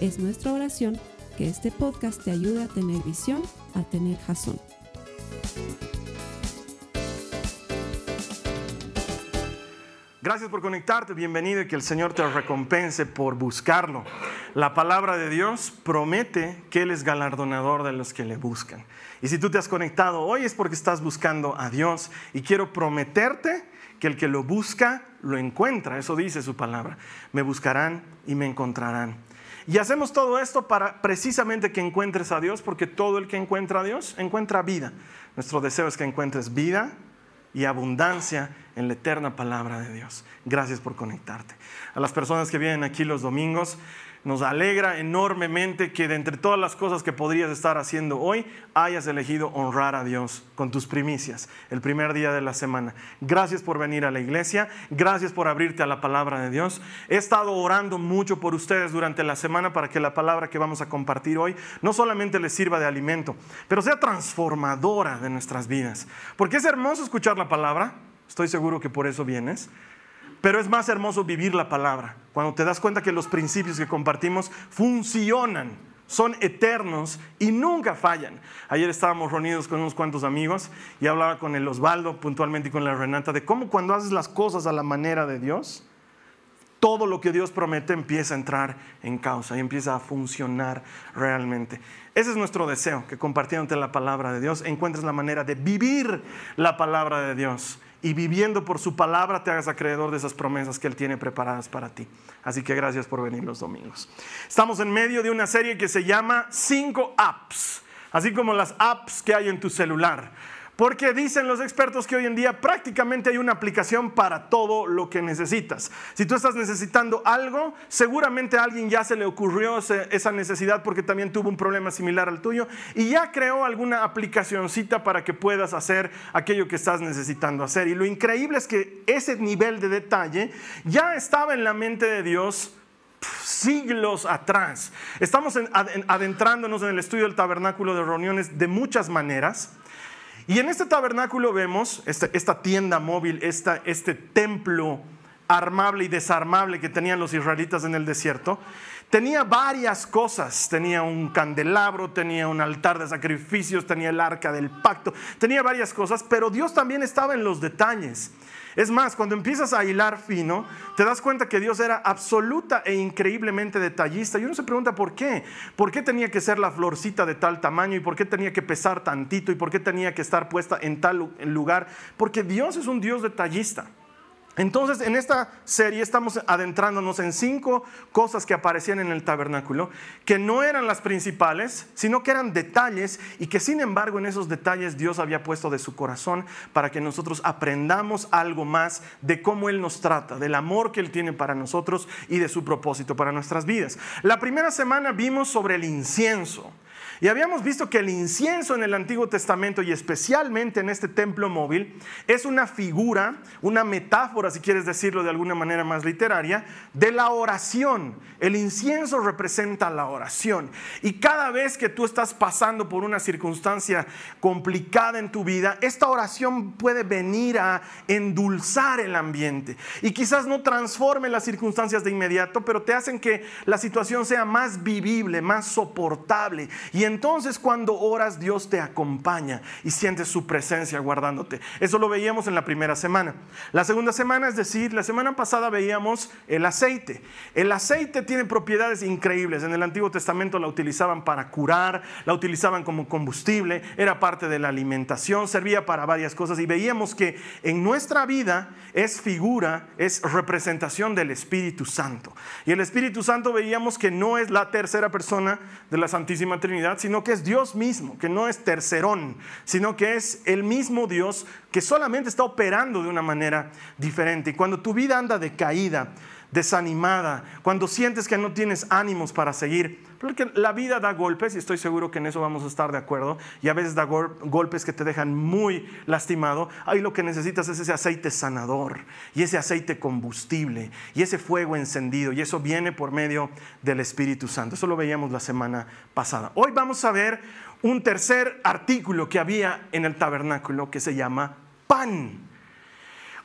Es nuestra oración que este podcast te ayude a tener visión, a tener jazón. Gracias por conectarte, bienvenido y que el Señor te recompense por buscarlo. La palabra de Dios promete que Él es galardonador de los que le buscan. Y si tú te has conectado hoy es porque estás buscando a Dios y quiero prometerte que el que lo busca lo encuentra. Eso dice su palabra. Me buscarán y me encontrarán. Y hacemos todo esto para precisamente que encuentres a Dios, porque todo el que encuentra a Dios encuentra vida. Nuestro deseo es que encuentres vida y abundancia en la eterna palabra de Dios. Gracias por conectarte. A las personas que vienen aquí los domingos, nos alegra enormemente que de entre todas las cosas que podrías estar haciendo hoy, hayas elegido honrar a Dios con tus primicias, el primer día de la semana. Gracias por venir a la iglesia, gracias por abrirte a la palabra de Dios. He estado orando mucho por ustedes durante la semana para que la palabra que vamos a compartir hoy no solamente les sirva de alimento, pero sea transformadora de nuestras vidas. Porque es hermoso escuchar la palabra, estoy seguro que por eso vienes. Pero es más hermoso vivir la palabra, cuando te das cuenta que los principios que compartimos funcionan, son eternos y nunca fallan. Ayer estábamos reunidos con unos cuantos amigos y hablaba con el Osvaldo puntualmente y con la Renata de cómo cuando haces las cosas a la manera de Dios, todo lo que Dios promete empieza a entrar en causa y empieza a funcionar realmente. Ese es nuestro deseo, que compartiéndote la palabra de Dios encuentres la manera de vivir la palabra de Dios y viviendo por su palabra te hagas acreedor de esas promesas que Él tiene preparadas para ti. Así que gracias por venir los domingos. Estamos en medio de una serie que se llama Cinco Apps, así como las apps que hay en tu celular. Porque dicen los expertos que hoy en día prácticamente hay una aplicación para todo lo que necesitas. Si tú estás necesitando algo, seguramente a alguien ya se le ocurrió esa necesidad porque también tuvo un problema similar al tuyo y ya creó alguna aplicacioncita para que puedas hacer aquello que estás necesitando hacer. Y lo increíble es que ese nivel de detalle ya estaba en la mente de Dios siglos atrás. Estamos adentrándonos en el estudio del tabernáculo de reuniones de muchas maneras. Y en este tabernáculo vemos este, esta, tienda móvil, este templo armable y desarmable que tenían los israelitas en el desierto. Tenía varias cosas, tenía un candelabro, tenía un altar de sacrificios, tenía el arca del pacto, tenía varias cosas, pero Dios también estaba en los detalles. Es más, cuando empiezas a hilar fino, te das cuenta que Dios era absoluta e increíblemente detallista. Y uno se pregunta por qué. ¿Por qué tenía que ser la florcita de tal tamaño? ¿Y por qué tenía que pesar tantito? ¿Y por qué tenía que estar puesta en tal lugar? Porque Dios es un Dios detallista. Entonces, en esta serie estamos adentrándonos en cinco cosas que aparecían en el tabernáculo, que no eran las principales, sino que eran detalles y que sin embargo en esos detalles Dios había puesto de su corazón para que nosotros aprendamos algo más de cómo Él nos trata, del amor que Él tiene para nosotros y de su propósito para nuestras vidas. La primera semana vimos sobre el incienso. Y habíamos visto que el incienso en el Antiguo Testamento y especialmente en este templo móvil es una figura, una metáfora, si quieres decirlo de alguna manera más literaria, de la oración. El incienso representa la oración. Y cada vez que tú estás pasando por una circunstancia complicada en tu vida, esta oración puede venir a endulzar el ambiente. Y quizás no transforme las circunstancias de inmediato, pero te hacen que la situación sea más vivible, más soportable. Y entonces cuando oras Dios te acompaña y sientes su presencia guardándote. Eso lo veíamos en la primera semana. La segunda semana, es decir, la semana pasada veíamos el aceite. El aceite tiene propiedades increíbles. En el Antiguo Testamento la utilizaban para curar, la utilizaban como combustible, era parte de la alimentación, servía para varias cosas y veíamos que en nuestra vida es figura, es representación del Espíritu Santo. Y el Espíritu Santo veíamos que no es la tercera persona de la Santísima Trinidad, sino que es Dios mismo, que no es tercerón, sino que es el mismo Dios que solamente está operando de una manera diferente. Y cuando tu vida anda de caída, desanimada, cuando sientes que no tienes ánimos para seguir, porque la vida da golpes y estoy seguro que en eso vamos a estar de acuerdo, y a veces da golpes que te dejan muy lastimado, ahí lo que necesitas es ese aceite sanador y ese aceite combustible y ese fuego encendido, y eso viene por medio del Espíritu Santo. Eso lo veíamos la semana pasada. Hoy vamos a ver un tercer artículo que había en el tabernáculo que se llama pan.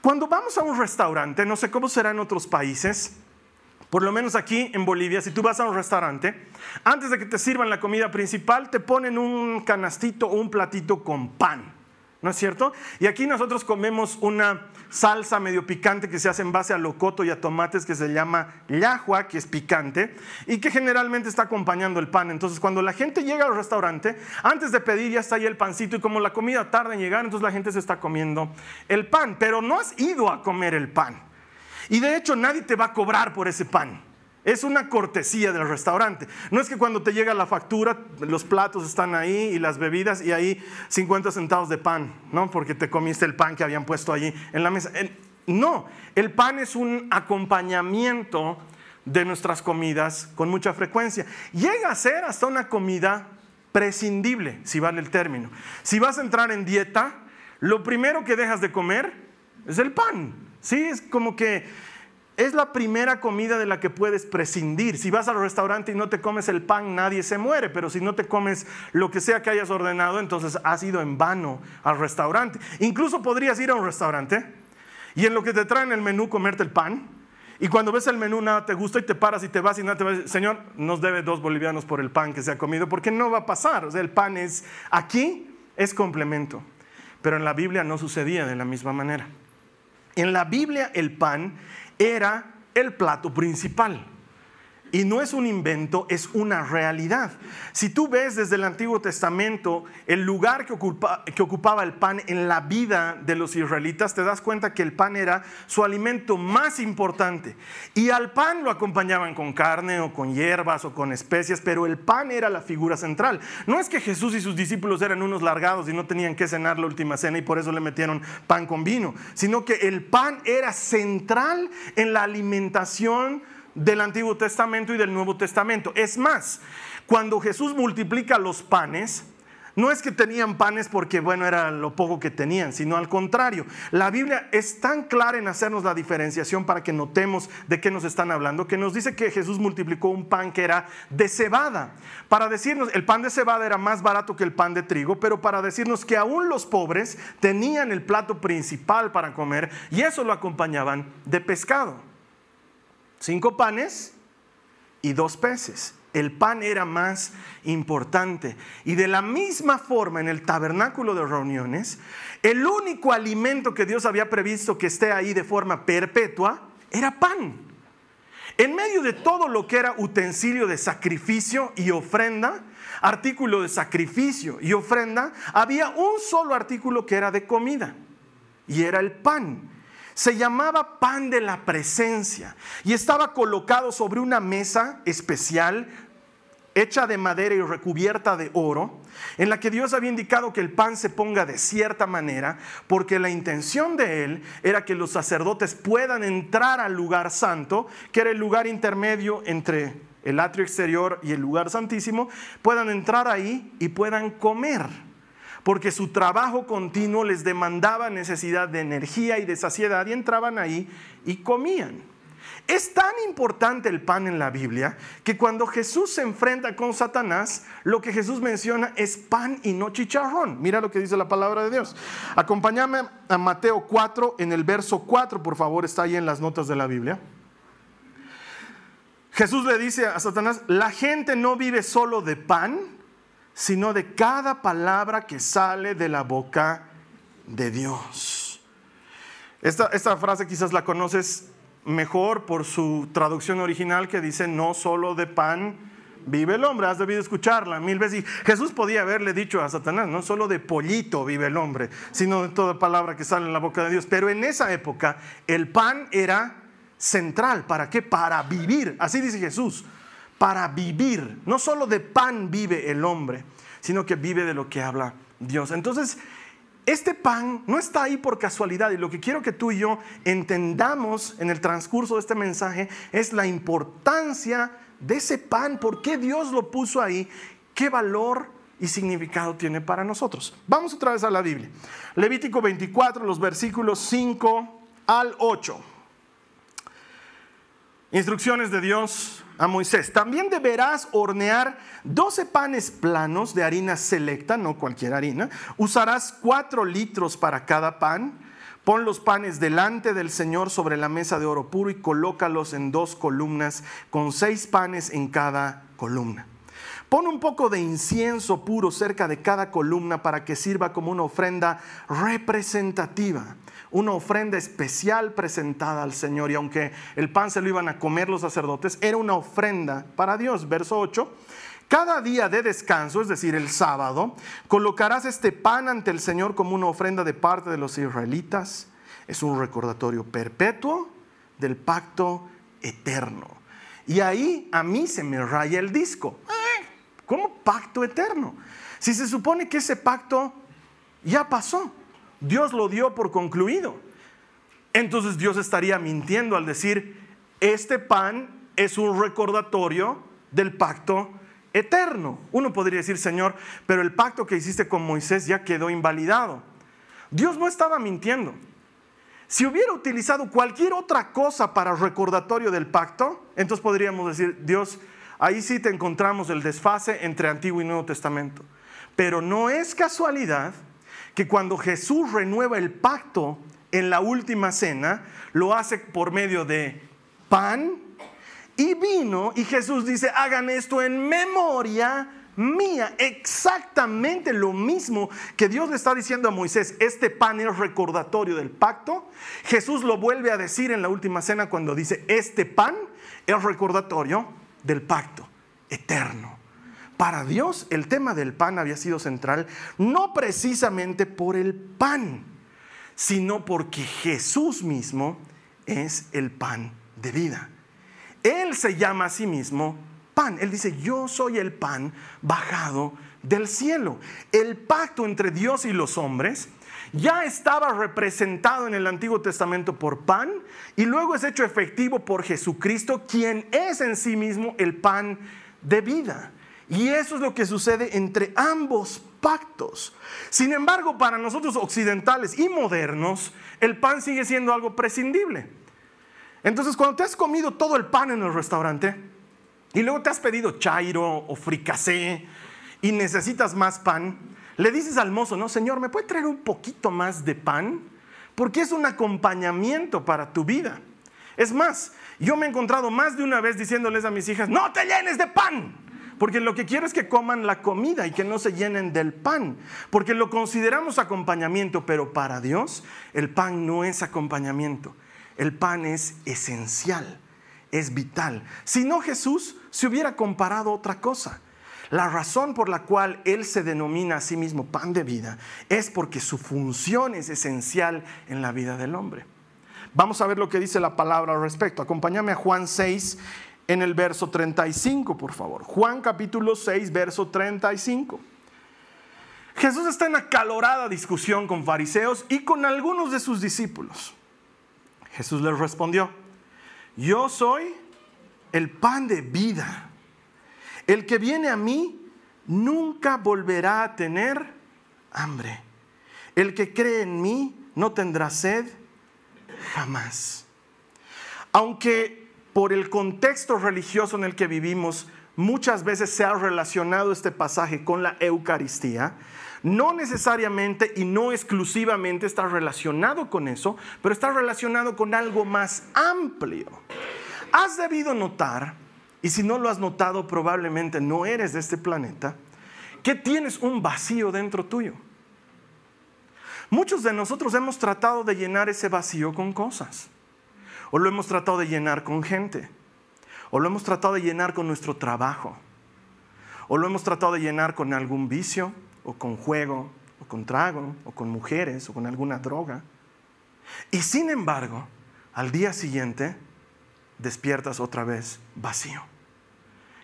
Cuando vamos a un restaurante, no sé cómo será en otros países, por lo menos aquí en Bolivia, si tú vas a un restaurante, antes de que te sirvan la comida principal, te ponen un canastito o un platito con pan. ¿No es cierto? Y aquí nosotros comemos una salsa medio picante que se hace en base a locoto y a tomates que se llama llajua, que es picante, y que generalmente está acompañando el pan. Entonces, cuando la gente llega al restaurante, antes de pedir ya está ahí el pancito, y como la comida tarda en llegar, entonces la gente se está comiendo el pan, pero no has ido a comer el pan. Y de hecho nadie te va a cobrar por ese pan. Es una cortesía del restaurante. No es que cuando te llega la factura, los platos están ahí y las bebidas y ahí 50 centavos de pan, ¿no? Porque te comiste el pan que habían puesto allí en la mesa. No, el pan es un acompañamiento de nuestras comidas con mucha frecuencia. Llega a ser hasta una comida prescindible, si vale el término. Si vas a entrar en dieta, lo primero que dejas de comer es el pan. Sí, es como que es la primera comida de la que puedes prescindir. Si vas al restaurante y no te comes el pan, nadie se muere, pero si no te comes lo que sea que hayas ordenado, entonces has ido en vano al restaurante. Incluso podrías ir a un restaurante y en lo que te traen el menú comerte el pan. Y cuando ves el menú nada te gusta y te paras y te vas y nada te vas, Señor, nos debe dos bolivianos por el pan que se ha comido, porque no va a pasar. O sea, el pan es aquí, es complemento. Pero en la Biblia no sucedía de la misma manera. En la Biblia el pan era el plato principal. Y no es un invento, es una realidad. Si tú ves desde el Antiguo Testamento el lugar que, ocupaba el pan en la vida de los israelitas, te das cuenta que el pan era su alimento más importante. Y al pan lo acompañaban con carne o con hierbas o con especias, pero el pan era la figura central. No es que Jesús y sus discípulos eran unos largados y no tenían que cenar la última cena y por eso le metieron pan con vino, sino que el pan era central en la alimentación del Antiguo Testamento y del Nuevo Testamento. Es más, cuando Jesús multiplica los panes, no es que tenían panes porque, bueno, era lo poco que tenían, sino al contrario. La Biblia es tan clara en hacernos la diferenciación para que notemos de qué nos están hablando, que nos dice que Jesús multiplicó un pan que era de cebada. Para decirnos, el pan de cebada era más barato que el pan de trigo, pero para decirnos que aún los pobres tenían el plato principal para comer y eso lo acompañaban de pescado cinco panes y dos peces. El pan era más importante. Y de la misma forma en el tabernáculo de reuniones, el único alimento que Dios había previsto que esté ahí de forma perpetua era pan. En medio de todo lo que era utensilio de sacrificio y ofrenda, artículo de sacrificio y ofrenda, había un solo artículo que era de comida y era el pan se llamaba pan de la presencia y estaba colocado sobre una mesa especial hecha de madera y recubierta de oro, en la que Dios había indicado que el pan se ponga de cierta manera, porque la intención de él era que los sacerdotes puedan entrar al lugar santo, que era el lugar intermedio entre el atrio exterior y el lugar santísimo, puedan entrar ahí y puedan comer porque su trabajo continuo les demandaba necesidad de energía y de saciedad y entraban ahí y comían. Es tan importante el pan en la Biblia que cuando Jesús se enfrenta con Satanás, lo que Jesús menciona es pan y no chicharrón. Mira lo que dice la palabra de Dios. Acompáñame a Mateo 4 en el verso 4, por favor, está ahí en las notas de la Biblia. Jesús le dice a Satanás, la gente no vive solo de pan, sino de cada palabra que sale de la boca de Dios. Esta, esta, frase quizás la conoces mejor por su traducción original que dice, no solo de pan vive el hombre. Has debido escucharla mil veces. Y Jesús podía haberle dicho a Satanás, no solo de pollito vive el hombre, sino de toda palabra que sale en la boca de Dios. Pero en esa época el pan era central. ¿Para qué? Para vivir. Así dice Jesús para vivir. No solo de pan vive el hombre, sino que vive de lo que habla Dios. Entonces, este pan no está ahí por casualidad y lo que quiero que tú y yo entendamos en el transcurso de este mensaje es la importancia de ese pan, por qué Dios lo puso ahí, qué valor y significado tiene para nosotros. Vamos otra vez a la Biblia. Levítico 24, los versículos 5 al 8. Instrucciones de Dios a Moisés. También deberás hornear 12 panes planos de harina selecta, no cualquier harina. Usarás 4 litros para cada pan. Pon los panes delante del Señor sobre la mesa de oro puro y colócalos en dos columnas con seis panes en cada columna. Pon un poco de incienso puro cerca de cada columna para que sirva como una ofrenda representativa una ofrenda especial presentada al Señor. Y aunque el pan se lo iban a comer los sacerdotes, era una ofrenda para Dios. Verso 8. Cada día de descanso, es decir, el sábado, colocarás este pan ante el Señor como una ofrenda de parte de los israelitas. Es un recordatorio perpetuo del pacto eterno. Y ahí a mí se me raya el disco. ¿Cómo pacto eterno? Si se supone que ese pacto ya pasó. Dios lo dio por concluido. Entonces Dios estaría mintiendo al decir, este pan es un recordatorio del pacto eterno. Uno podría decir, Señor, pero el pacto que hiciste con Moisés ya quedó invalidado. Dios no estaba mintiendo. Si hubiera utilizado cualquier otra cosa para recordatorio del pacto, entonces podríamos decir, Dios, ahí sí te encontramos el desfase entre Antiguo y Nuevo Testamento. Pero no es casualidad que cuando Jesús renueva el pacto en la última cena, lo hace por medio de pan y vino, y Jesús dice, hagan esto en memoria mía, exactamente lo mismo que Dios le está diciendo a Moisés, este pan es recordatorio del pacto, Jesús lo vuelve a decir en la última cena cuando dice, este pan es recordatorio del pacto eterno. Para Dios el tema del pan había sido central, no precisamente por el pan, sino porque Jesús mismo es el pan de vida. Él se llama a sí mismo pan. Él dice, yo soy el pan bajado del cielo. El pacto entre Dios y los hombres ya estaba representado en el Antiguo Testamento por pan y luego es hecho efectivo por Jesucristo, quien es en sí mismo el pan de vida. Y eso es lo que sucede entre ambos pactos. Sin embargo, para nosotros occidentales y modernos, el pan sigue siendo algo prescindible. Entonces, cuando te has comido todo el pan en el restaurante y luego te has pedido chairo o fricasé y necesitas más pan, le dices al mozo, no, señor, ¿me puede traer un poquito más de pan? Porque es un acompañamiento para tu vida. Es más, yo me he encontrado más de una vez diciéndoles a mis hijas, no te llenes de pan porque lo que quiero es que coman la comida y que no se llenen del pan. Porque lo consideramos acompañamiento, pero para Dios el pan no es acompañamiento. El pan es esencial, es vital. Si no, Jesús se hubiera comparado otra cosa. La razón por la cual Él se denomina a sí mismo pan de vida es porque su función es esencial en la vida del hombre. Vamos a ver lo que dice la palabra al respecto. Acompáñame a Juan 6 en el verso 35, por favor. Juan capítulo 6, verso 35. Jesús está en acalorada discusión con fariseos y con algunos de sus discípulos. Jesús les respondió, yo soy el pan de vida. El que viene a mí nunca volverá a tener hambre. El que cree en mí no tendrá sed jamás. Aunque por el contexto religioso en el que vivimos, muchas veces se ha relacionado este pasaje con la Eucaristía. No necesariamente y no exclusivamente está relacionado con eso, pero está relacionado con algo más amplio. Has debido notar, y si no lo has notado probablemente no eres de este planeta, que tienes un vacío dentro tuyo. Muchos de nosotros hemos tratado de llenar ese vacío con cosas. O lo hemos tratado de llenar con gente. O lo hemos tratado de llenar con nuestro trabajo. O lo hemos tratado de llenar con algún vicio, o con juego, o con trago, o con mujeres, o con alguna droga. Y sin embargo, al día siguiente despiertas otra vez vacío.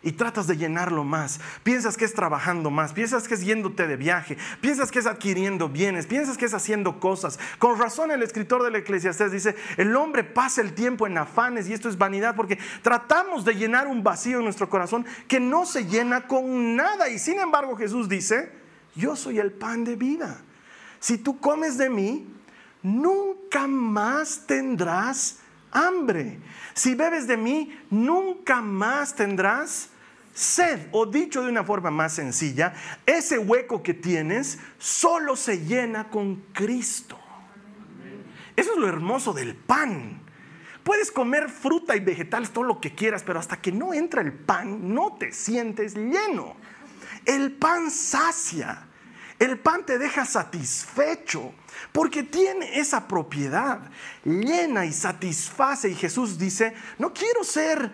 Y tratas de llenarlo más. Piensas que es trabajando más, piensas que es yéndote de viaje, piensas que es adquiriendo bienes, piensas que es haciendo cosas. Con razón el escritor del Eclesiastés dice, el hombre pasa el tiempo en afanes y esto es vanidad porque tratamos de llenar un vacío en nuestro corazón que no se llena con nada. Y sin embargo Jesús dice, yo soy el pan de vida. Si tú comes de mí, nunca más tendrás hambre. Si bebes de mí, nunca más tendrás sed. O dicho de una forma más sencilla, ese hueco que tienes solo se llena con Cristo. Eso es lo hermoso del pan. Puedes comer fruta y vegetales, todo lo que quieras, pero hasta que no entra el pan, no te sientes lleno. El pan sacia. El pan te deja satisfecho porque tiene esa propiedad, llena y satisface. Y Jesús dice, no quiero ser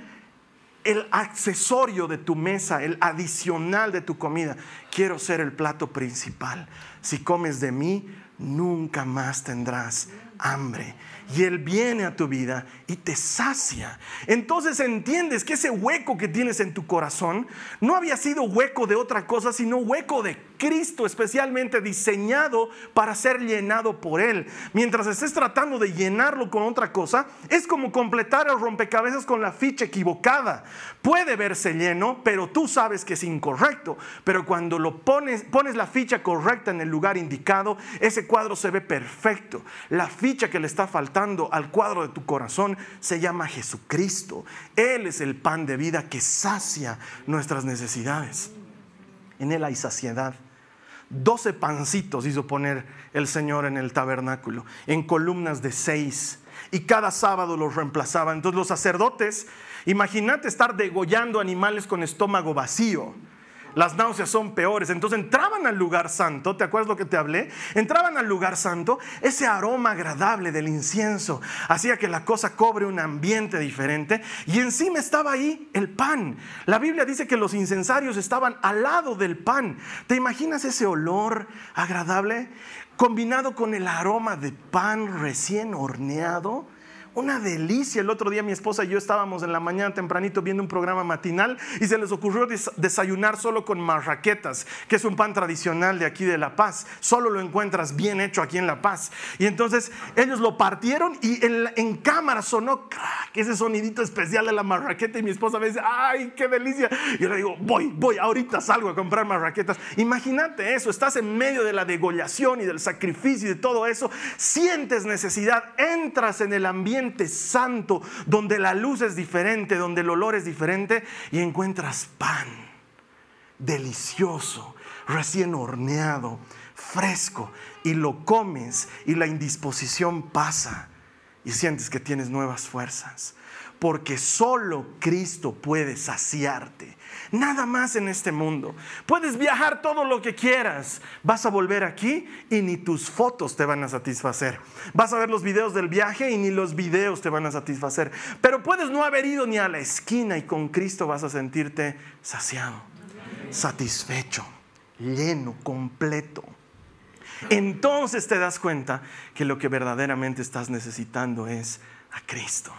el accesorio de tu mesa, el adicional de tu comida, quiero ser el plato principal. Si comes de mí, nunca más tendrás hambre y Él viene a tu vida y te sacia. Entonces entiendes que ese hueco que tienes en tu corazón no había sido hueco de otra cosa, sino hueco de Cristo, especialmente diseñado para ser llenado por Él. Mientras estés tratando de llenarlo con otra cosa, es como completar el rompecabezas con la ficha equivocada. Puede verse lleno, pero tú sabes que es incorrecto. Pero cuando lo pones, pones la ficha correcta en el lugar indicado, ese cuadro se ve perfecto. La ficha que le está faltando al cuadro de tu corazón se llama Jesucristo. Él es el pan de vida que sacia nuestras necesidades. En Él hay saciedad. Doce pancitos hizo poner el Señor en el tabernáculo, en columnas de seis, y cada sábado los reemplazaba. Entonces los sacerdotes, imagínate estar degollando animales con estómago vacío las náuseas son peores. Entonces entraban al lugar santo, ¿te acuerdas lo que te hablé? Entraban al lugar santo, ese aroma agradable del incienso hacía que la cosa cobre un ambiente diferente y encima estaba ahí el pan. La Biblia dice que los incensarios estaban al lado del pan. ¿Te imaginas ese olor agradable combinado con el aroma de pan recién horneado? Una delicia. El otro día mi esposa y yo estábamos en la mañana tempranito viendo un programa matinal y se les ocurrió desayunar solo con marraquetas, que es un pan tradicional de aquí de La Paz. Solo lo encuentras bien hecho aquí en La Paz. Y entonces ellos lo partieron y en, cámara sonó crack, ese sonidito especial de la marraqueta y mi esposa me dice, ay, qué delicia. Y yo le digo, voy, voy, ahorita salgo a comprar marraquetas. Imagínate eso, estás en medio de la degollación y del sacrificio y de todo eso, sientes necesidad, entras en el ambiente santo, donde la luz es diferente, donde el olor es diferente, y encuentras pan delicioso, recién horneado, fresco, y lo comes y la indisposición pasa y sientes que tienes nuevas fuerzas, porque solo Cristo puede saciarte nada más en este mundo. Puedes viajar todo lo que quieras. Vas a volver aquí y ni tus fotos te van a satisfacer. Vas a ver los videos del viaje y ni los videos te van a satisfacer. Pero puedes no haber ido ni a la esquina y con Cristo vas a sentirte saciado, satisfecho, lleno, completo. Entonces te das cuenta que lo que verdaderamente estás necesitando es a Cristo.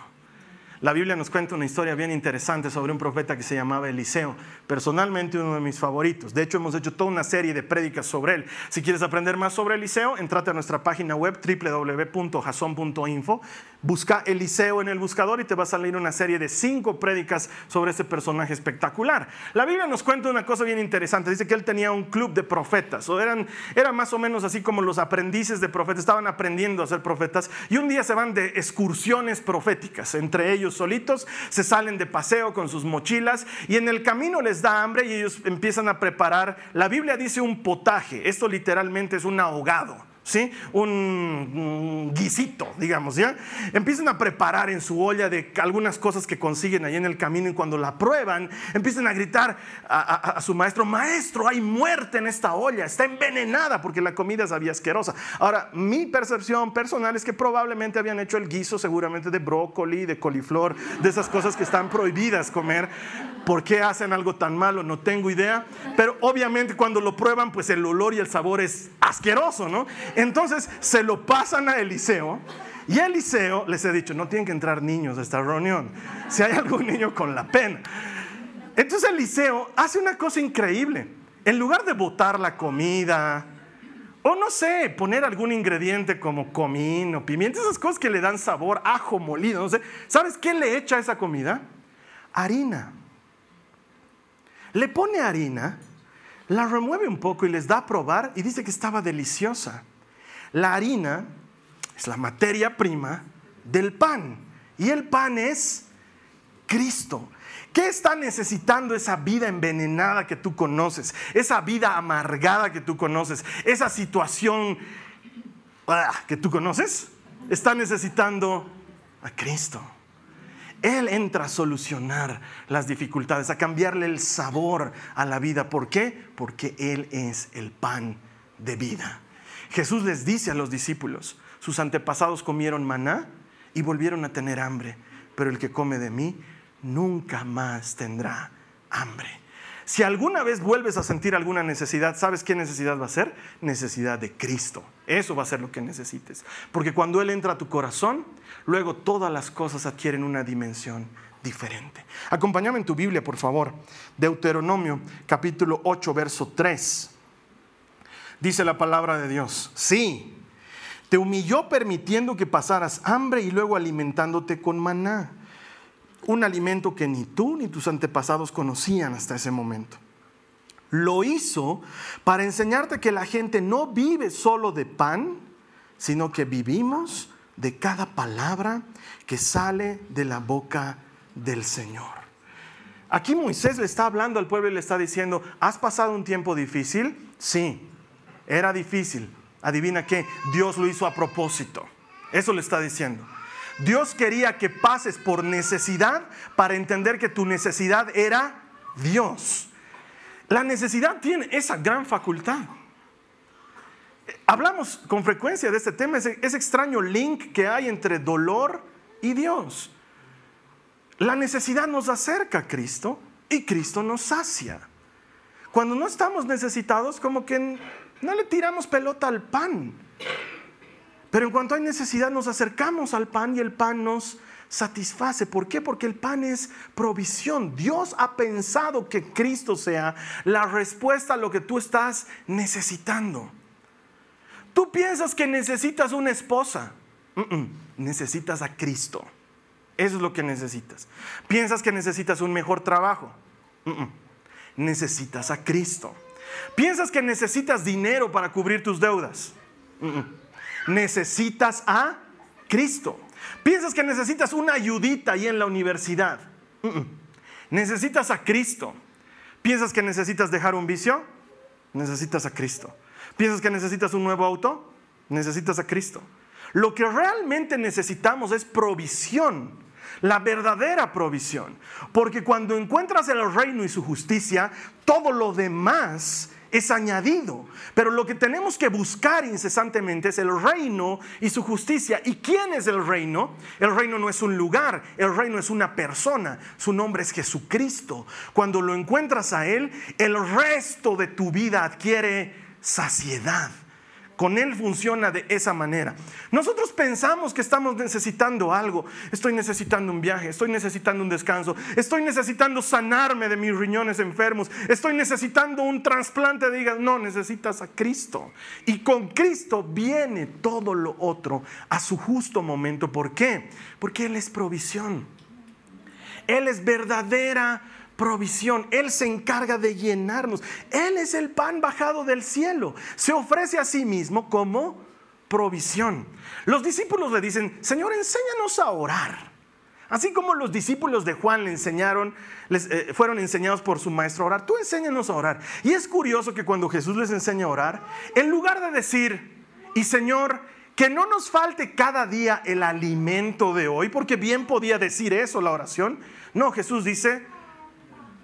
La Biblia nos cuenta una historia bien interesante sobre un profeta que se llamaba Eliseo, personalmente uno de mis favoritos. De hecho, hemos hecho toda una serie de prédicas sobre él. Si quieres aprender más sobre Eliseo, entrate a nuestra página web www.jason.info, busca Eliseo en el buscador y te va a salir una serie de cinco prédicas sobre este personaje espectacular. La Biblia nos cuenta una cosa bien interesante. Dice que él tenía un club de profetas, o eran, era más o menos así como los aprendices de profetas, estaban aprendiendo a ser profetas y un día se van de excursiones proféticas, entre ellos solitos, se salen de paseo con sus mochilas y en el camino les da hambre y ellos empiezan a preparar, la Biblia dice un potaje, esto literalmente es un ahogado. ¿Sí? Un, guisito, digamos, ¿ya? Empiezan a preparar en su olla de algunas cosas que consiguen ahí en el camino y cuando la prueban, empiezan a gritar a, su maestro, maestro, hay muerte en esta olla, está envenenada porque la comida sabía asquerosa. Ahora, mi percepción personal es que probablemente habían hecho el guiso seguramente de brócoli, de coliflor, de esas cosas que están prohibidas comer. ¿Por qué hacen algo tan malo? No tengo idea. Pero obviamente cuando lo prueban, pues el olor y el sabor es asqueroso, ¿no? Entonces se lo pasan a Eliseo. Y Eliseo les he dicho, no tienen que entrar niños a esta reunión. Si hay algún niño con la pena. Entonces Eliseo hace una cosa increíble. En lugar de botar la comida, o no sé, poner algún ingrediente como comino, pimienta, esas cosas que le dan sabor, ajo molido, no sé. ¿Sabes qué le echa a esa comida? Harina. Le pone harina, la remueve un poco y les da a probar y dice que estaba deliciosa. La harina es la materia prima del pan y el pan es Cristo. ¿Qué está necesitando esa vida envenenada que tú conoces? Esa vida amargada que tú conoces? Esa situación ah, que tú conoces? Está necesitando a Cristo. Él entra a solucionar las dificultades, a cambiarle el sabor a la vida. ¿Por qué? Porque Él es el pan de vida. Jesús les dice a los discípulos, sus antepasados comieron maná y volvieron a tener hambre, pero el que come de mí nunca más tendrá hambre. Si alguna vez vuelves a sentir alguna necesidad, ¿sabes qué necesidad va a ser? Necesidad de Cristo. Eso va a ser lo que necesites. Porque cuando Él entra a tu corazón, luego todas las cosas adquieren una dimensión diferente. Acompáñame en tu Biblia, por favor. Deuteronomio capítulo 8, verso 3. Dice la palabra de Dios. Sí, te humilló permitiendo que pasaras hambre y luego alimentándote con maná un alimento que ni tú ni tus antepasados conocían hasta ese momento. Lo hizo para enseñarte que la gente no vive solo de pan, sino que vivimos de cada palabra que sale de la boca del Señor. Aquí Moisés le está hablando al pueblo y le está diciendo, ¿has pasado un tiempo difícil? Sí, era difícil. Adivina qué, Dios lo hizo a propósito. Eso le está diciendo. Dios quería que pases por necesidad para entender que tu necesidad era Dios. La necesidad tiene esa gran facultad. Hablamos con frecuencia de este tema, ese, extraño link que hay entre dolor y Dios. La necesidad nos acerca a Cristo y Cristo nos sacia. Cuando no estamos necesitados, como que no le tiramos pelota al pan. Pero en cuanto hay necesidad nos acercamos al pan y el pan nos satisface. ¿Por qué? Porque el pan es provisión. Dios ha pensado que Cristo sea la respuesta a lo que tú estás necesitando. Tú piensas que necesitas una esposa. Necesitas a Cristo. Eso es lo que necesitas. Piensas que necesitas un mejor trabajo. Necesitas a Cristo. Piensas que necesitas dinero para cubrir tus deudas necesitas a Cristo. Piensas que necesitas una ayudita ahí en la universidad. Necesitas a Cristo. ¿Piensas que necesitas dejar un vicio? Necesitas a Cristo. ¿Piensas que necesitas un nuevo auto? Necesitas a Cristo. Lo que realmente necesitamos es provisión, la verdadera provisión. Porque cuando encuentras el reino y su justicia, todo lo demás es añadido. Pero lo que tenemos que buscar incesantemente es el reino y su justicia. ¿Y quién es el reino? El reino no es un lugar, el reino es una persona. Su nombre es Jesucristo. Cuando lo encuentras a Él, el resto de tu vida adquiere saciedad. Con Él funciona de esa manera. Nosotros pensamos que estamos necesitando algo. Estoy necesitando un viaje, estoy necesitando un descanso, estoy necesitando sanarme de mis riñones enfermos, estoy necesitando un trasplante de hígado. No, necesitas a Cristo. Y con Cristo viene todo lo otro a su justo momento. ¿Por qué? Porque Él es provisión. Él es verdadera provisión. Él se encarga de llenarnos. Él es el pan bajado del cielo. Se ofrece a sí mismo como provisión. Los discípulos le dicen, Señor, enséñanos a orar. Así como los discípulos de Juan le enseñaron, les, eh, fueron enseñados por su maestro a orar, tú enséñanos a orar. Y es curioso que cuando Jesús les enseña a orar, en lugar de decir, y Señor, que no nos falte cada día el alimento de hoy, porque bien podía decir eso la oración, no, Jesús dice,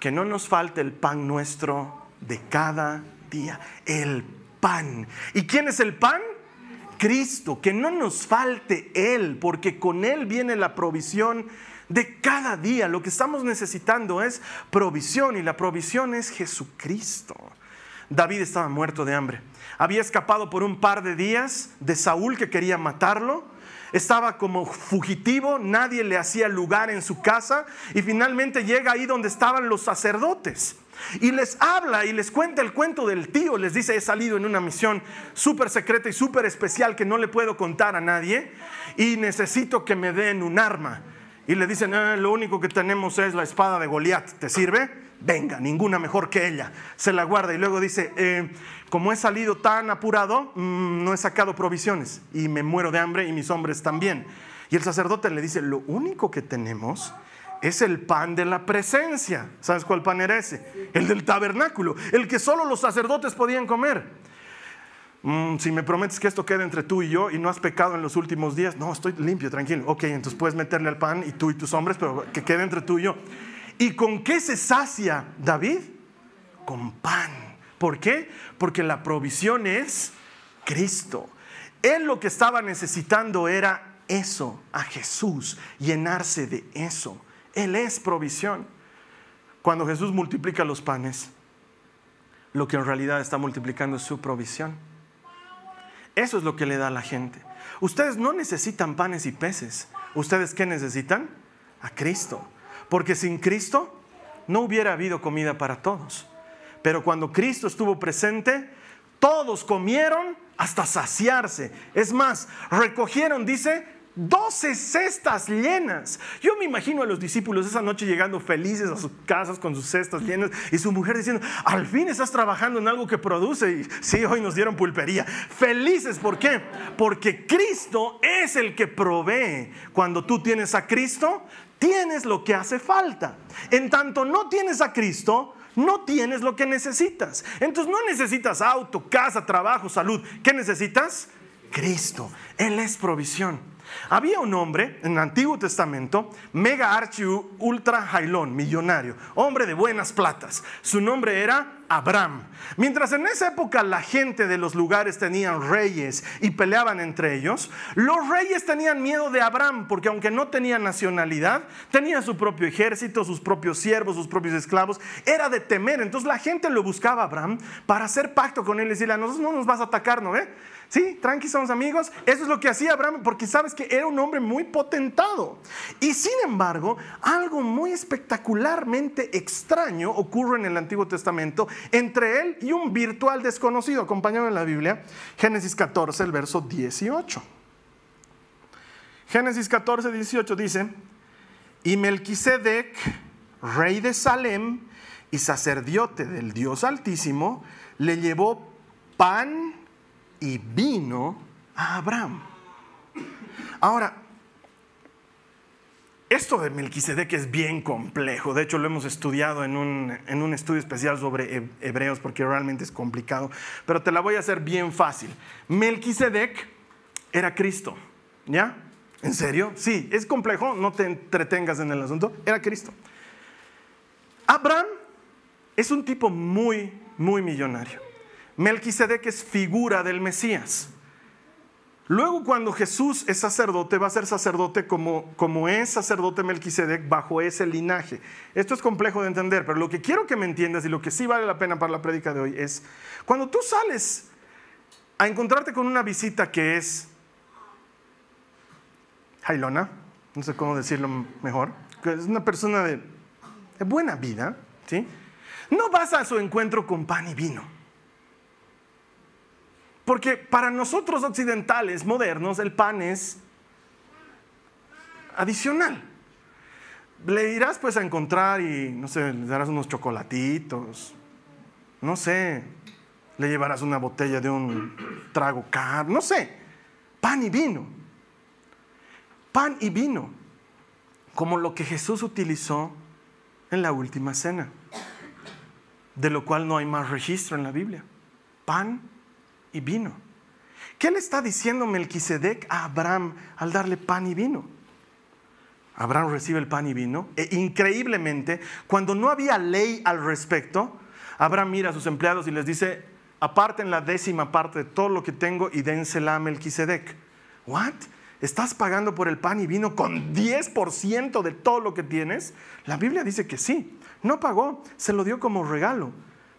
que no nos falte el pan nuestro de cada día, el pan. ¿Y quién es el pan? Cristo, que no nos falte Él, porque con Él viene la provisión de cada día. Lo que estamos necesitando es provisión y la provisión es Jesucristo. David estaba muerto de hambre. Había escapado por un par de días de Saúl que quería matarlo estaba como fugitivo, nadie le hacía lugar en su casa y finalmente llega ahí donde estaban los sacerdotes. Y les habla y les cuenta el cuento del tío, les dice, he salido en una misión súper secreta y súper especial que no le puedo contar a nadie y necesito que me den un arma. Y le dicen, ah, lo único que tenemos es la espada de Goliat, ¿te sirve? Venga, ninguna mejor que ella. Se la guarda y luego dice, eh, como he salido tan apurado, mm, no he sacado provisiones y me muero de hambre y mis hombres también. Y el sacerdote le dice, lo único que tenemos es el pan de la presencia. ¿Sabes cuál pan era? El del tabernáculo, el que solo los sacerdotes podían comer. Mm, si me prometes que esto quede entre tú y yo y no has pecado en los últimos días, no, estoy limpio, tranquilo. Ok, entonces puedes meterle al pan y tú y tus hombres, pero que quede entre tú y yo. ¿Y con qué se sacia David? Con pan. ¿Por qué? Porque la provisión es Cristo. Él lo que estaba necesitando era eso, a Jesús, llenarse de eso. Él es provisión. Cuando Jesús multiplica los panes, lo que en realidad está multiplicando es su provisión. Eso es lo que le da a la gente. Ustedes no necesitan panes y peces. ¿Ustedes qué necesitan? A Cristo. Porque sin Cristo no hubiera habido comida para todos. Pero cuando Cristo estuvo presente, todos comieron hasta saciarse. Es más, recogieron, dice, 12 cestas llenas. Yo me imagino a los discípulos esa noche llegando felices a sus casas con sus cestas llenas y su mujer diciendo, al fin estás trabajando en algo que produce. Y sí, hoy nos dieron pulpería. Felices, ¿por qué? Porque Cristo es el que provee. Cuando tú tienes a Cristo, tienes lo que hace falta. En tanto no tienes a Cristo, no tienes lo que necesitas. Entonces no necesitas auto, casa, trabajo, salud. ¿Qué necesitas? Cristo. Él es provisión. Había un hombre en el Antiguo Testamento, mega archi ultra jailón, millonario, hombre de buenas platas. Su nombre era Abraham. Mientras en esa época la gente de los lugares tenían reyes y peleaban entre ellos, los reyes tenían miedo de Abraham porque aunque no tenía nacionalidad, tenía su propio ejército, sus propios siervos, sus propios esclavos, era de temer. Entonces la gente lo buscaba a Abraham para hacer pacto con él y decirle, a nosotros no nos vas a atacar, ¿no? Eh? Sí, tranqui, somos amigos. Eso es lo que hacía Abraham, porque sabes que era un hombre muy potentado. Y sin embargo, algo muy espectacularmente extraño ocurre en el Antiguo Testamento entre él y un virtual desconocido. Acompañado en la Biblia, Génesis 14, el verso 18. Génesis 14, 18 dice: Y Melquisedec, rey de Salem y sacerdote del Dios Altísimo, le llevó pan y vino a Abraham. Ahora, esto de Melquisedec es bien complejo. De hecho, lo hemos estudiado en un, en un, estudio especial sobre hebreos porque realmente es complicado. Pero te la voy a hacer bien fácil. Melquisedec era Cristo. ¿Ya? ¿En serio? Sí, es complejo. No te entretengas en el asunto. Era Cristo. Abraham es un tipo muy, muy millonario. Melquisedec es figura del Mesías. Luego cuando Jesús es sacerdote, va a ser sacerdote como, como es sacerdote Melquisedec bajo ese linaje. Esto es complejo de entender, pero lo que quiero que me entiendas y lo que sí vale la pena para la prédica de hoy es, cuando tú sales a encontrarte con una visita que es jailona, no sé cómo decirlo mejor, que es una persona de, de buena vida, ¿sí? No vas a su encuentro con pan y vino. Porque para nosotros occidentales, modernos, el pan es adicional. Le irás pues a encontrar y, no sé, le darás unos chocolatitos, no sé, le llevarás una botella de un trago caro, no sé, pan y vino. Pan y vino, como lo que Jesús utilizó en la última cena, de lo cual no hay más registro en la Biblia. Pan y vino. ¿Qué le está diciendo Melquisedec a Abraham al darle pan y vino? Abraham recibe el pan y vino. E increíblemente, cuando no había ley al respecto, Abraham mira a sus empleados y les dice, aparten la décima parte de todo lo que tengo y dénsela a Melquisedec. ¿What? ¿Estás pagando por el pan y vino con 10% de todo lo que tienes? La Biblia dice que sí. No pagó, se lo dio como regalo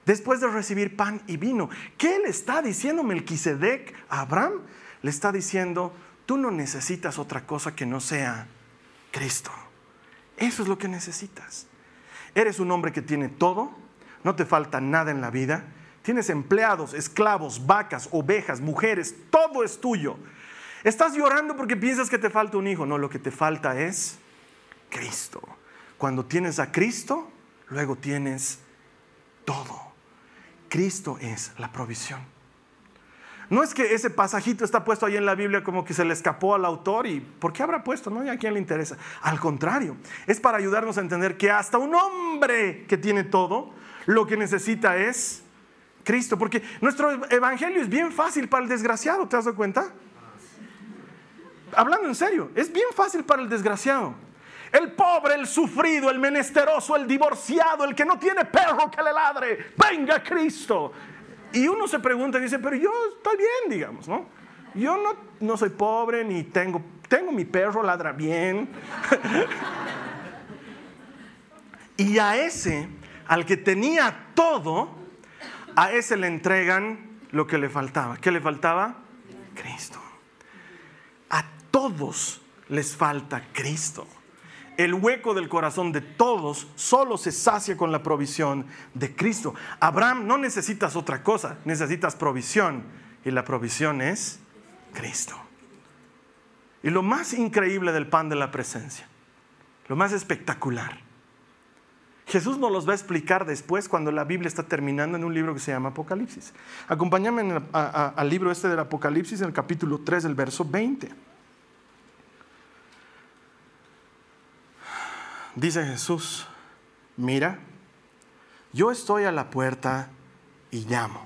después de recibir pan y vino. ¿Qué le está diciendo Melquisedec a Abraham? Le está diciendo, tú no necesitas otra cosa que no sea Cristo. Eso es lo que necesitas. Eres un hombre que tiene todo, no te falta nada en la vida, tienes empleados, esclavos, vacas, ovejas, mujeres, todo es tuyo. Estás llorando porque piensas que te falta un hijo, no, lo que te falta es Cristo. Cuando tienes a Cristo, luego tienes todo. Cristo es la provisión. No es que ese pasajito está puesto ahí en la Biblia como que se le escapó al autor y ¿por qué habrá puesto? No, ¿y a quién le interesa? Al contrario, es para ayudarnos a entender que hasta un hombre que tiene todo, lo que necesita es Cristo. Porque nuestro evangelio es bien fácil para el desgraciado, ¿te has dado cuenta? Hablando en serio, es bien fácil para el desgraciado. El pobre, el sufrido, el menesteroso, el divorciado, el que no tiene perro que le ladre, venga Cristo. Y uno se pregunta y dice, pero yo estoy bien, digamos, ¿no? Yo no, no soy pobre ni tengo, tengo mi perro, ladra bien. y a ese, al que tenía todo, a ese le entregan lo que le faltaba. ¿Qué le faltaba? Cristo. A todos les falta Cristo. El hueco del corazón de todos solo se sacia con la provisión de Cristo. Abraham, no necesitas otra cosa, necesitas provisión. Y la provisión es Cristo. Y lo más increíble del pan de la presencia, lo más espectacular, Jesús nos los va a explicar después cuando la Biblia está terminando en un libro que se llama Apocalipsis. Acompáñame al libro este del Apocalipsis en el capítulo 3, el verso 20. Dice Jesús, mira, yo estoy a la puerta y llamo.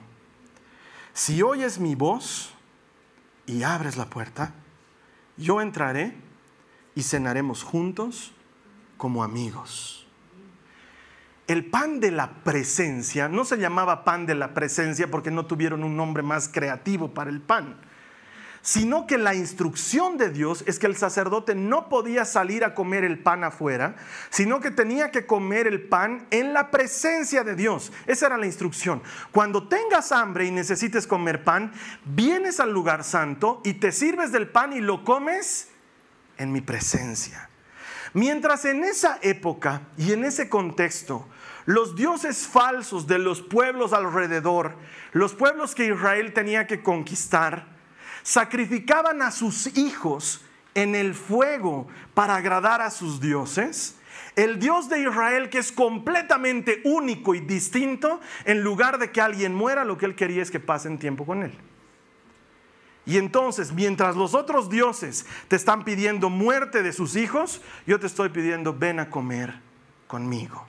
Si oyes mi voz y abres la puerta, yo entraré y cenaremos juntos como amigos. El pan de la presencia no se llamaba pan de la presencia porque no tuvieron un nombre más creativo para el pan sino que la instrucción de Dios es que el sacerdote no podía salir a comer el pan afuera, sino que tenía que comer el pan en la presencia de Dios. Esa era la instrucción. Cuando tengas hambre y necesites comer pan, vienes al lugar santo y te sirves del pan y lo comes en mi presencia. Mientras en esa época y en ese contexto, los dioses falsos de los pueblos alrededor, los pueblos que Israel tenía que conquistar, sacrificaban a sus hijos en el fuego para agradar a sus dioses, el Dios de Israel que es completamente único y distinto, en lugar de que alguien muera, lo que él quería es que pasen tiempo con él. Y entonces, mientras los otros dioses te están pidiendo muerte de sus hijos, yo te estoy pidiendo, ven a comer conmigo,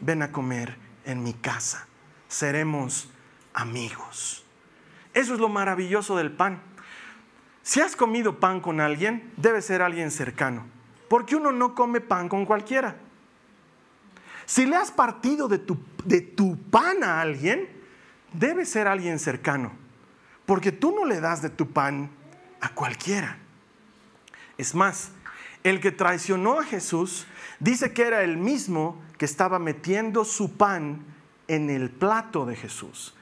ven a comer en mi casa, seremos amigos. Eso es lo maravilloso del pan. Si has comido pan con alguien, debe ser alguien cercano, porque uno no come pan con cualquiera. Si le has partido de tu, de tu pan a alguien, debe ser alguien cercano, porque tú no le das de tu pan a cualquiera. Es más, el que traicionó a Jesús dice que era el mismo que estaba metiendo su pan en el plato de Jesús.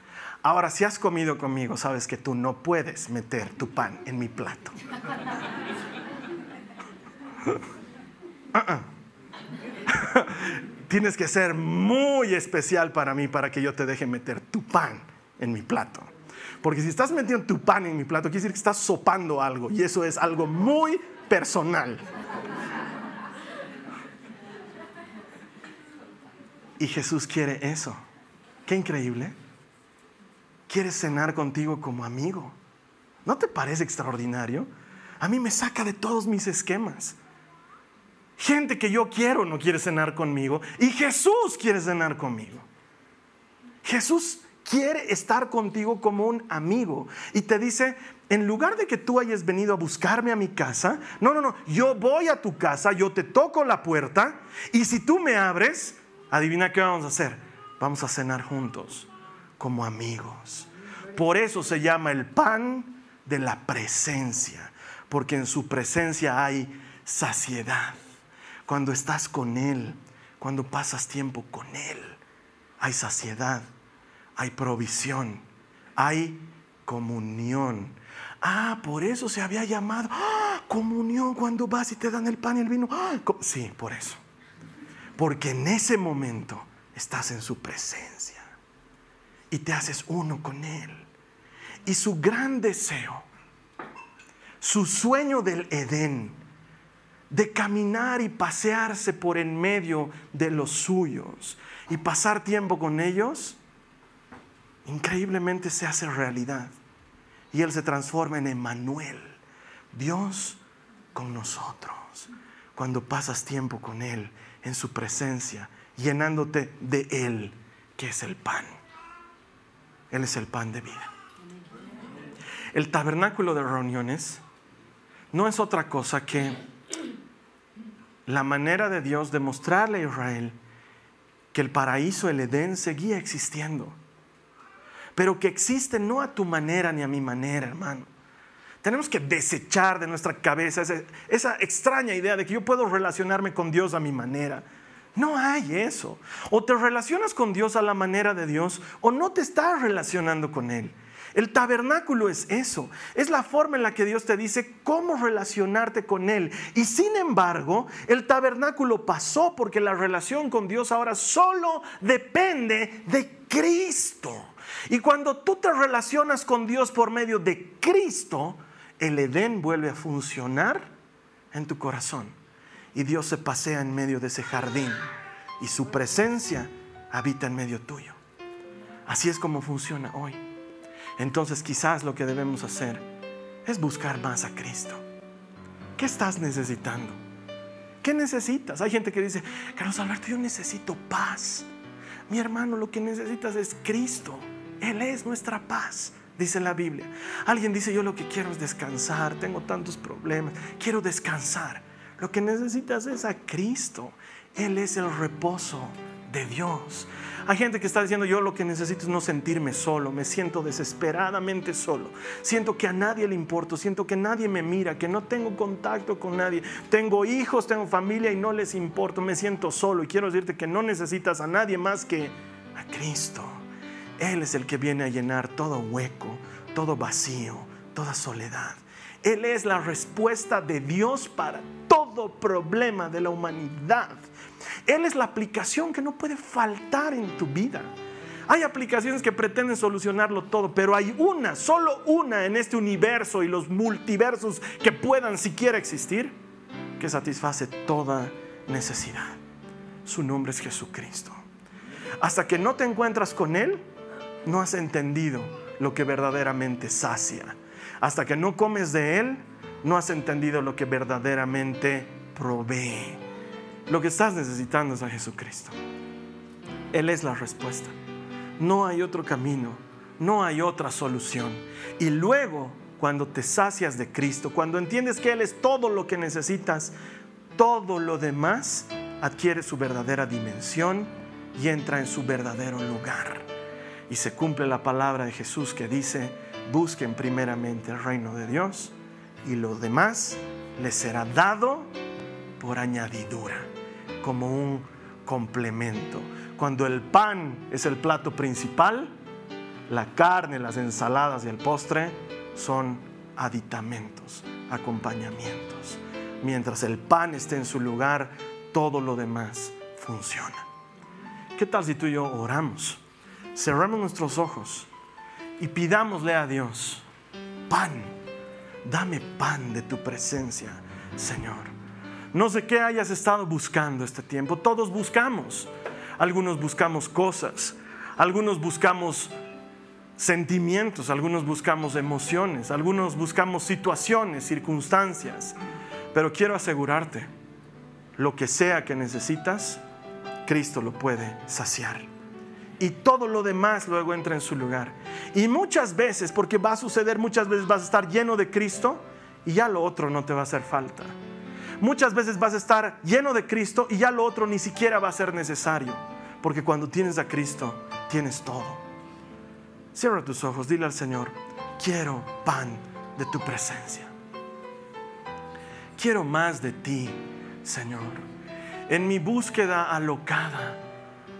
Ahora, si has comido conmigo, sabes que tú no puedes meter tu pan en mi plato. Uh-uh. Tienes que ser muy especial para mí para que yo te deje meter tu pan en mi plato. Porque si estás metiendo tu pan en mi plato, quiere decir que estás sopando algo y eso es algo muy personal. Y Jesús quiere eso. Qué increíble quiere cenar contigo como amigo. ¿No te parece extraordinario? A mí me saca de todos mis esquemas. Gente que yo quiero no quiere cenar conmigo y Jesús quiere cenar conmigo. Jesús quiere estar contigo como un amigo y te dice, en lugar de que tú hayas venido a buscarme a mi casa, no, no, no, yo voy a tu casa, yo te toco la puerta y si tú me abres, adivina qué vamos a hacer, vamos a cenar juntos como amigos. Por eso se llama el pan de la presencia, porque en su presencia hay saciedad. Cuando estás con Él, cuando pasas tiempo con Él, hay saciedad, hay provisión, hay comunión, Ah, por eso se había llamado ¡Ah! comunión cuando vas y te dan el pan y el vino. ¡Ah! Sí, por eso. Porque en ese momento estás en su presencia y te haces uno con Él. Y su gran deseo, su sueño del Edén, de caminar y pasearse por en medio de los suyos y pasar tiempo con ellos, increíblemente se hace realidad. Y Él se transforma en Emmanuel, Dios con nosotros. Cuando pasas tiempo con Él, en su presencia, llenándote de Él, que es el pan. Él es el pan de vida. El tabernáculo de reuniones no es otra cosa que la manera de Dios de mostrarle a Israel que el paraíso, el Edén, seguía existiendo pero que existe no a tu manera ni a mi manera, hermano. Tenemos que desechar de nuestra cabeza esa, extraña idea de que yo puedo relacionarme con Dios a mi manera. No hay eso. O te relacionas con Dios a la manera de Dios o no te estás relacionando con Él. El tabernáculo es eso, es la forma en la que Dios te dice cómo relacionarte con Él. Y sin embargo, el tabernáculo pasó porque la relación con Dios ahora solo depende de Cristo. Y cuando tú te relacionas con Dios por medio de Cristo, el Edén vuelve a funcionar en tu corazón. Y Dios se pasea en medio de ese jardín y su presencia habita en medio tuyo. Así es como funciona hoy. Entonces quizás lo que debemos hacer es buscar más a Cristo. ¿Qué estás necesitando? ¿Qué necesitas? Hay gente que dice, Carlos Alberto, yo necesito paz. Mi hermano, lo que necesitas es Cristo. Él es nuestra paz, dice la Biblia. Alguien dice, yo lo que quiero es descansar, tengo tantos problemas, quiero descansar. Lo que necesitas es a Cristo. Él es el reposo de Dios. Hay gente que está diciendo, yo lo que necesito es no sentirme solo, me siento desesperadamente solo, siento que a nadie le importo, siento que nadie me mira, que no tengo contacto con nadie, tengo hijos, tengo familia y no les importo, me siento solo y quiero decirte que no necesitas a nadie más que a Cristo. Él es el que viene a llenar todo hueco, todo vacío, toda soledad. Él es la respuesta de Dios para todo problema de la humanidad. Él es la aplicación que no puede faltar en tu vida. Hay aplicaciones que pretenden solucionarlo todo, pero hay una, solo una en este universo y los multiversos que puedan siquiera existir, que satisface toda necesidad. Su nombre es Jesucristo. Hasta que no te encuentras con Él, no has entendido lo que verdaderamente sacia. Hasta que no comes de Él, no has entendido lo que verdaderamente provee. Lo que estás necesitando es a Jesucristo. Él es la respuesta. No hay otro camino, no hay otra solución. Y luego, cuando te sacias de Cristo, cuando entiendes que Él es todo lo que necesitas, todo lo demás adquiere su verdadera dimensión y entra en su verdadero lugar y se cumple la palabra de Jesús que dice, busquen primeramente el reino de Dios y lo demás les será dado por añadidura, como un complemento. Cuando el pan es el plato principal, la carne, las ensaladas y el postre son aditamentos, acompañamientos. Mientras el pan esté en su lugar, todo lo demás funciona. ¿Qué tal si tú y yo oramos? cerramos nuestros ojos y pidámosle a Dios, pan, dame pan de tu presencia, Señor. No sé qué hayas estado buscando este tiempo, todos buscamos. Algunos buscamos cosas, algunos buscamos sentimientos, algunos buscamos emociones, algunos buscamos situaciones, circunstancias. Pero quiero asegurarte, lo que sea que necesitas, Cristo lo puede saciar y todo lo demás luego entra en su lugar. Y muchas veces, porque va a suceder, muchas veces vas a estar lleno de Cristo y ya lo otro no te va a hacer falta. Muchas veces vas a estar lleno de Cristo y ya lo otro ni siquiera va a ser necesario, porque cuando tienes a Cristo, tienes todo. Cierra tus ojos, dile al Señor, quiero pan de tu presencia. Quiero más de ti, Señor. En mi búsqueda alocada,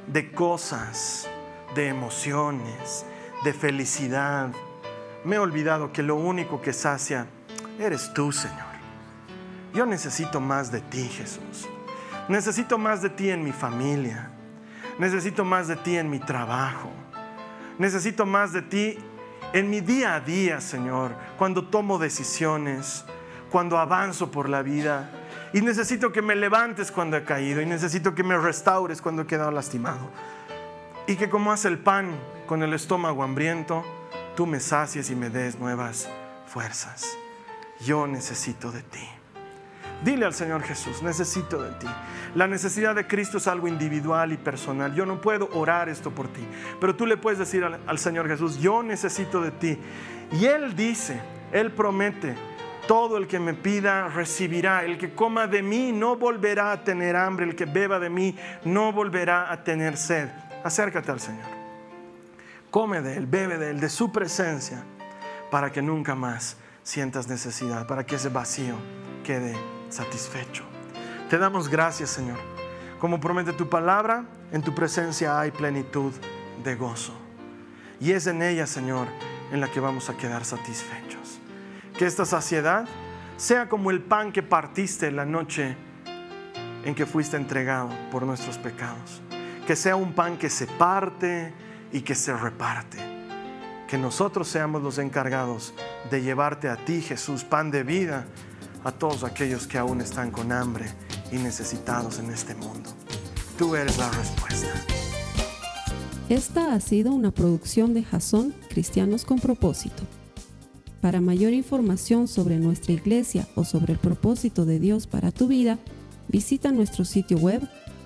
de cosas, de emociones, de felicidad, me he olvidado que lo único que sacia eres tú, Señor. Yo necesito más de ti, Jesús. Necesito más de ti en mi familia. Necesito más de ti en mi trabajo. Necesito más de ti en mi día a día, Señor, cuando tomo decisiones, cuando avanzo por la vida. Y necesito que me levantes cuando he caído. Y necesito que me restaures cuando he quedado lastimado. Y que como hace el pan con el estómago hambriento, tú me sacies y me des nuevas fuerzas. Yo necesito de ti. Dile al Señor Jesús, necesito de ti. La necesidad de Cristo es algo individual y personal. Yo no puedo orar esto por ti, pero tú le puedes decir al, al, Señor Jesús, yo necesito de ti. Y Él dice, Él promete, todo el que me pida recibirá. El que coma de mí no volverá a tener hambre. El que beba de mí no volverá a tener sed. Acércate al Señor. Come de Él, bebe de Él, de su presencia, para que nunca más sientas necesidad, para que ese vacío quede satisfecho. Te damos gracias, Señor. Como promete tu palabra, en tu presencia hay plenitud de gozo. Y es en ella, Señor, en la que vamos a quedar satisfechos. Que esta saciedad sea como el pan que partiste la noche en que fuiste entregado por nuestros pecados. Que sea un pan que se parte y que se reparte. Que nosotros seamos los encargados de llevarte a ti, Jesús, pan de vida, a todos aquellos que aún están con hambre y necesitados en este mundo. Tú eres la respuesta. Esta ha sido una producción de Jason Cristianos con propósito. Para mayor información sobre nuestra iglesia o sobre el propósito de Dios para tu vida, visita nuestro sitio web